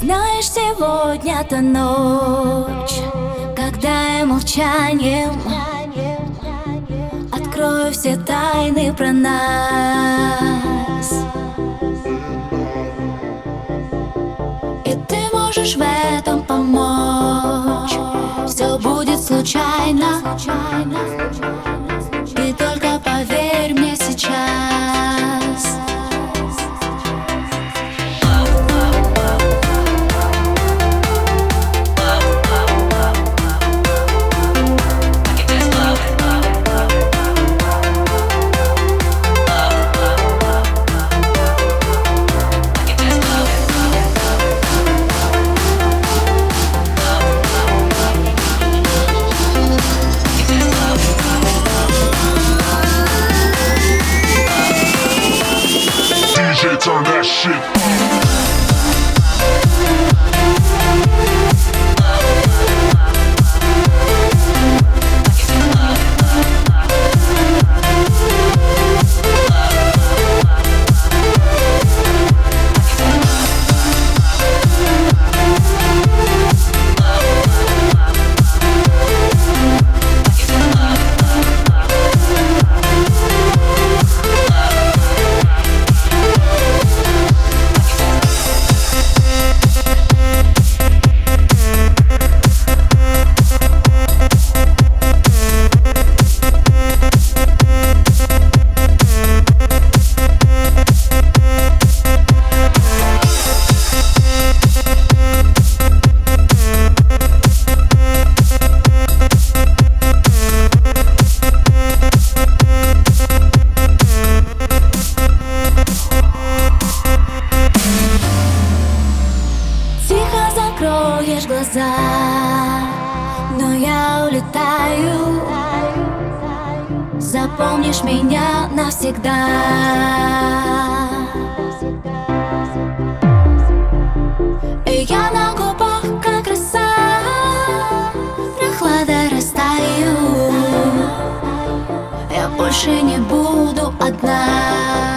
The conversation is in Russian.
Знаешь, сегодня та ночь, когда я молчанием Открою все тайны про нас. И ты можешь в этом помочь. Все будет случайно. Ты только поверь мне сейчас that shit. Глаза, но я улетаю. Запомнишь меня навсегда. И я на губах, как роса, прохлада растаю. Я больше не буду одна.